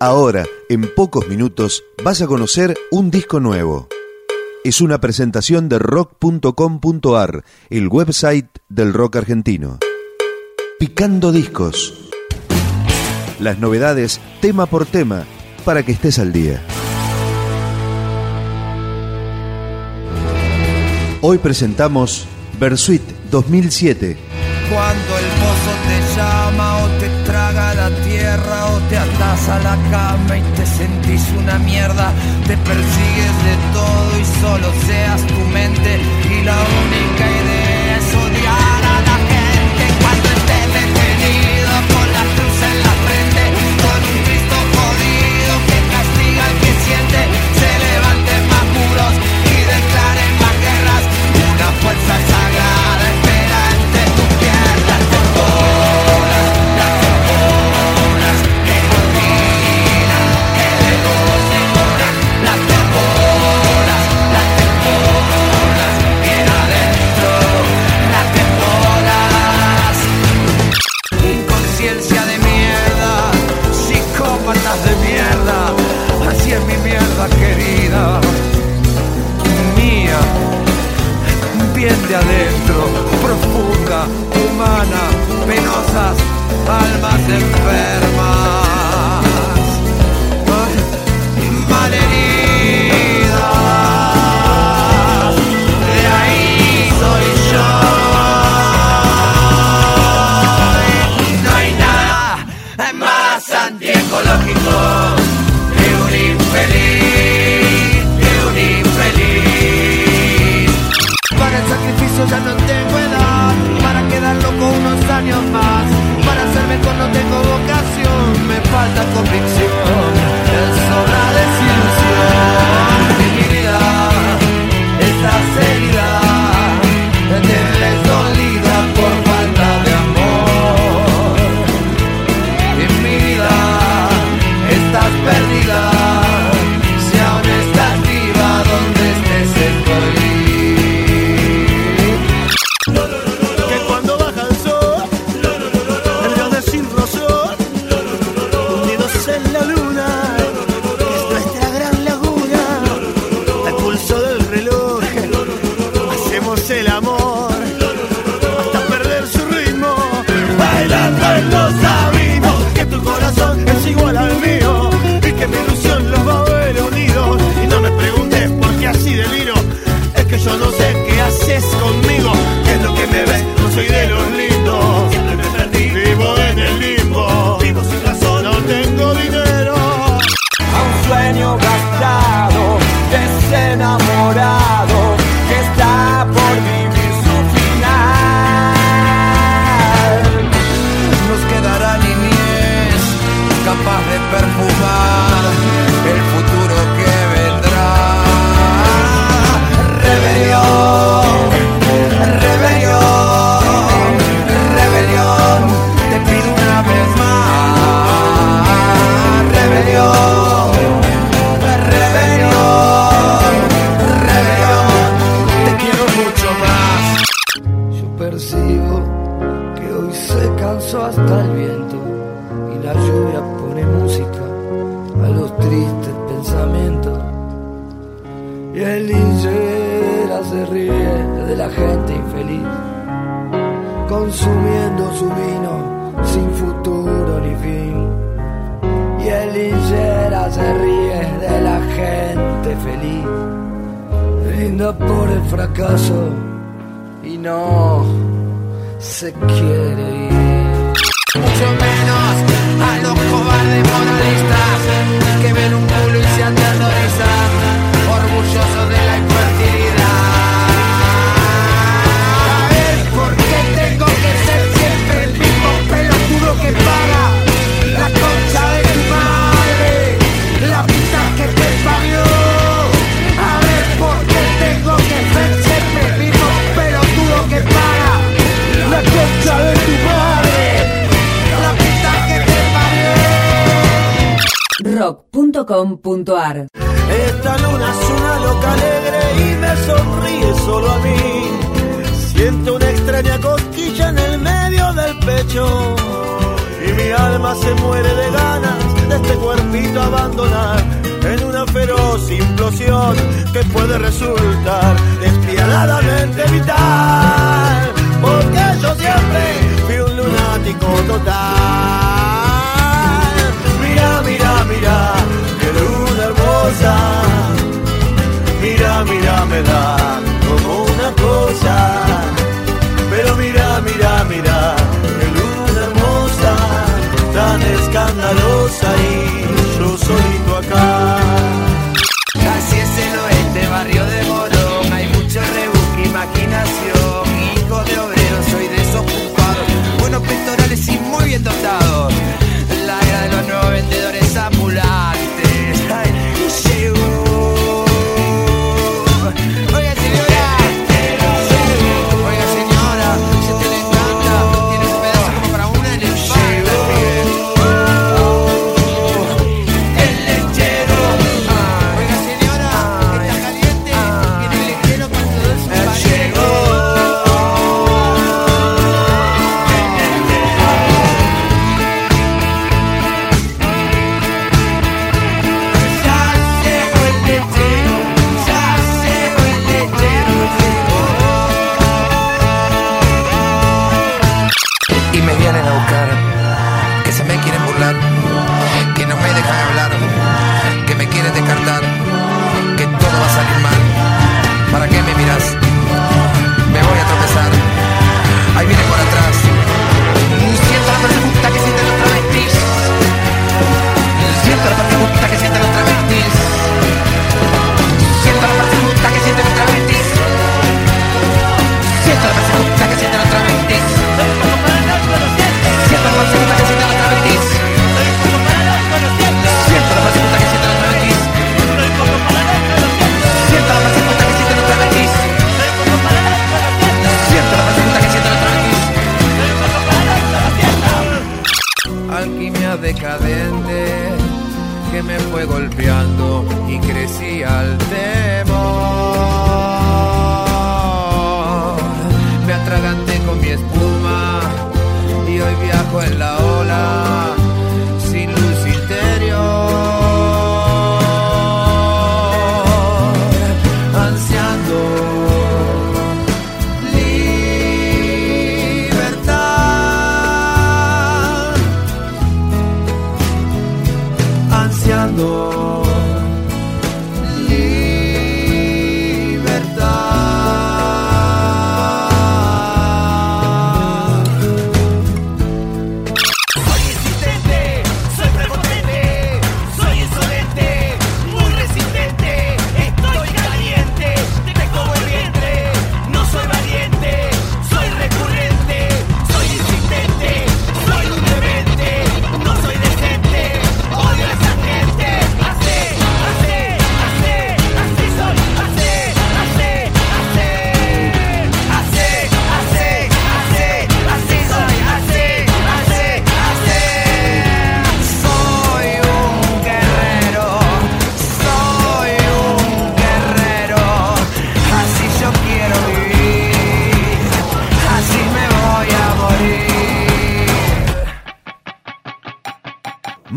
Ahora, en pocos minutos, vas a conocer un disco nuevo. Es una presentación de rock.com.ar, el website del rock argentino. Picando discos. Las novedades tema por tema para que estés al día. Hoy presentamos Versuit 2007. Cuando el pozo te llama o te traga la tierra te atas a la cama y te sentís una mierda, te persigues de todo y solo seas tu mente. Y la única idea humana, penosas, almas enfermas, malheridas, de ahí soy yo. No hay nada más antiecológico falta convicción, yo no sé y la lluvia pone música a los tristes pensamientos. Y el linchera se ríe de la gente infeliz, consumiendo su vino sin futuro ni fin. Y el linchera se ríe de la gente feliz, brinda por el fracaso y no se quiere ir. Mucho menos a los cobardes moralistas que ven un Esta luna es una loca alegre y me sonríe solo a mí. Siento una extraña cosquilla en el medio del pecho. Y mi alma se muere de ganas de este cuerpito abandonar en una feroz implosión que puede resultar despiadadamente vital. mirar, qué luz hermosa, tan escandalosa. taco en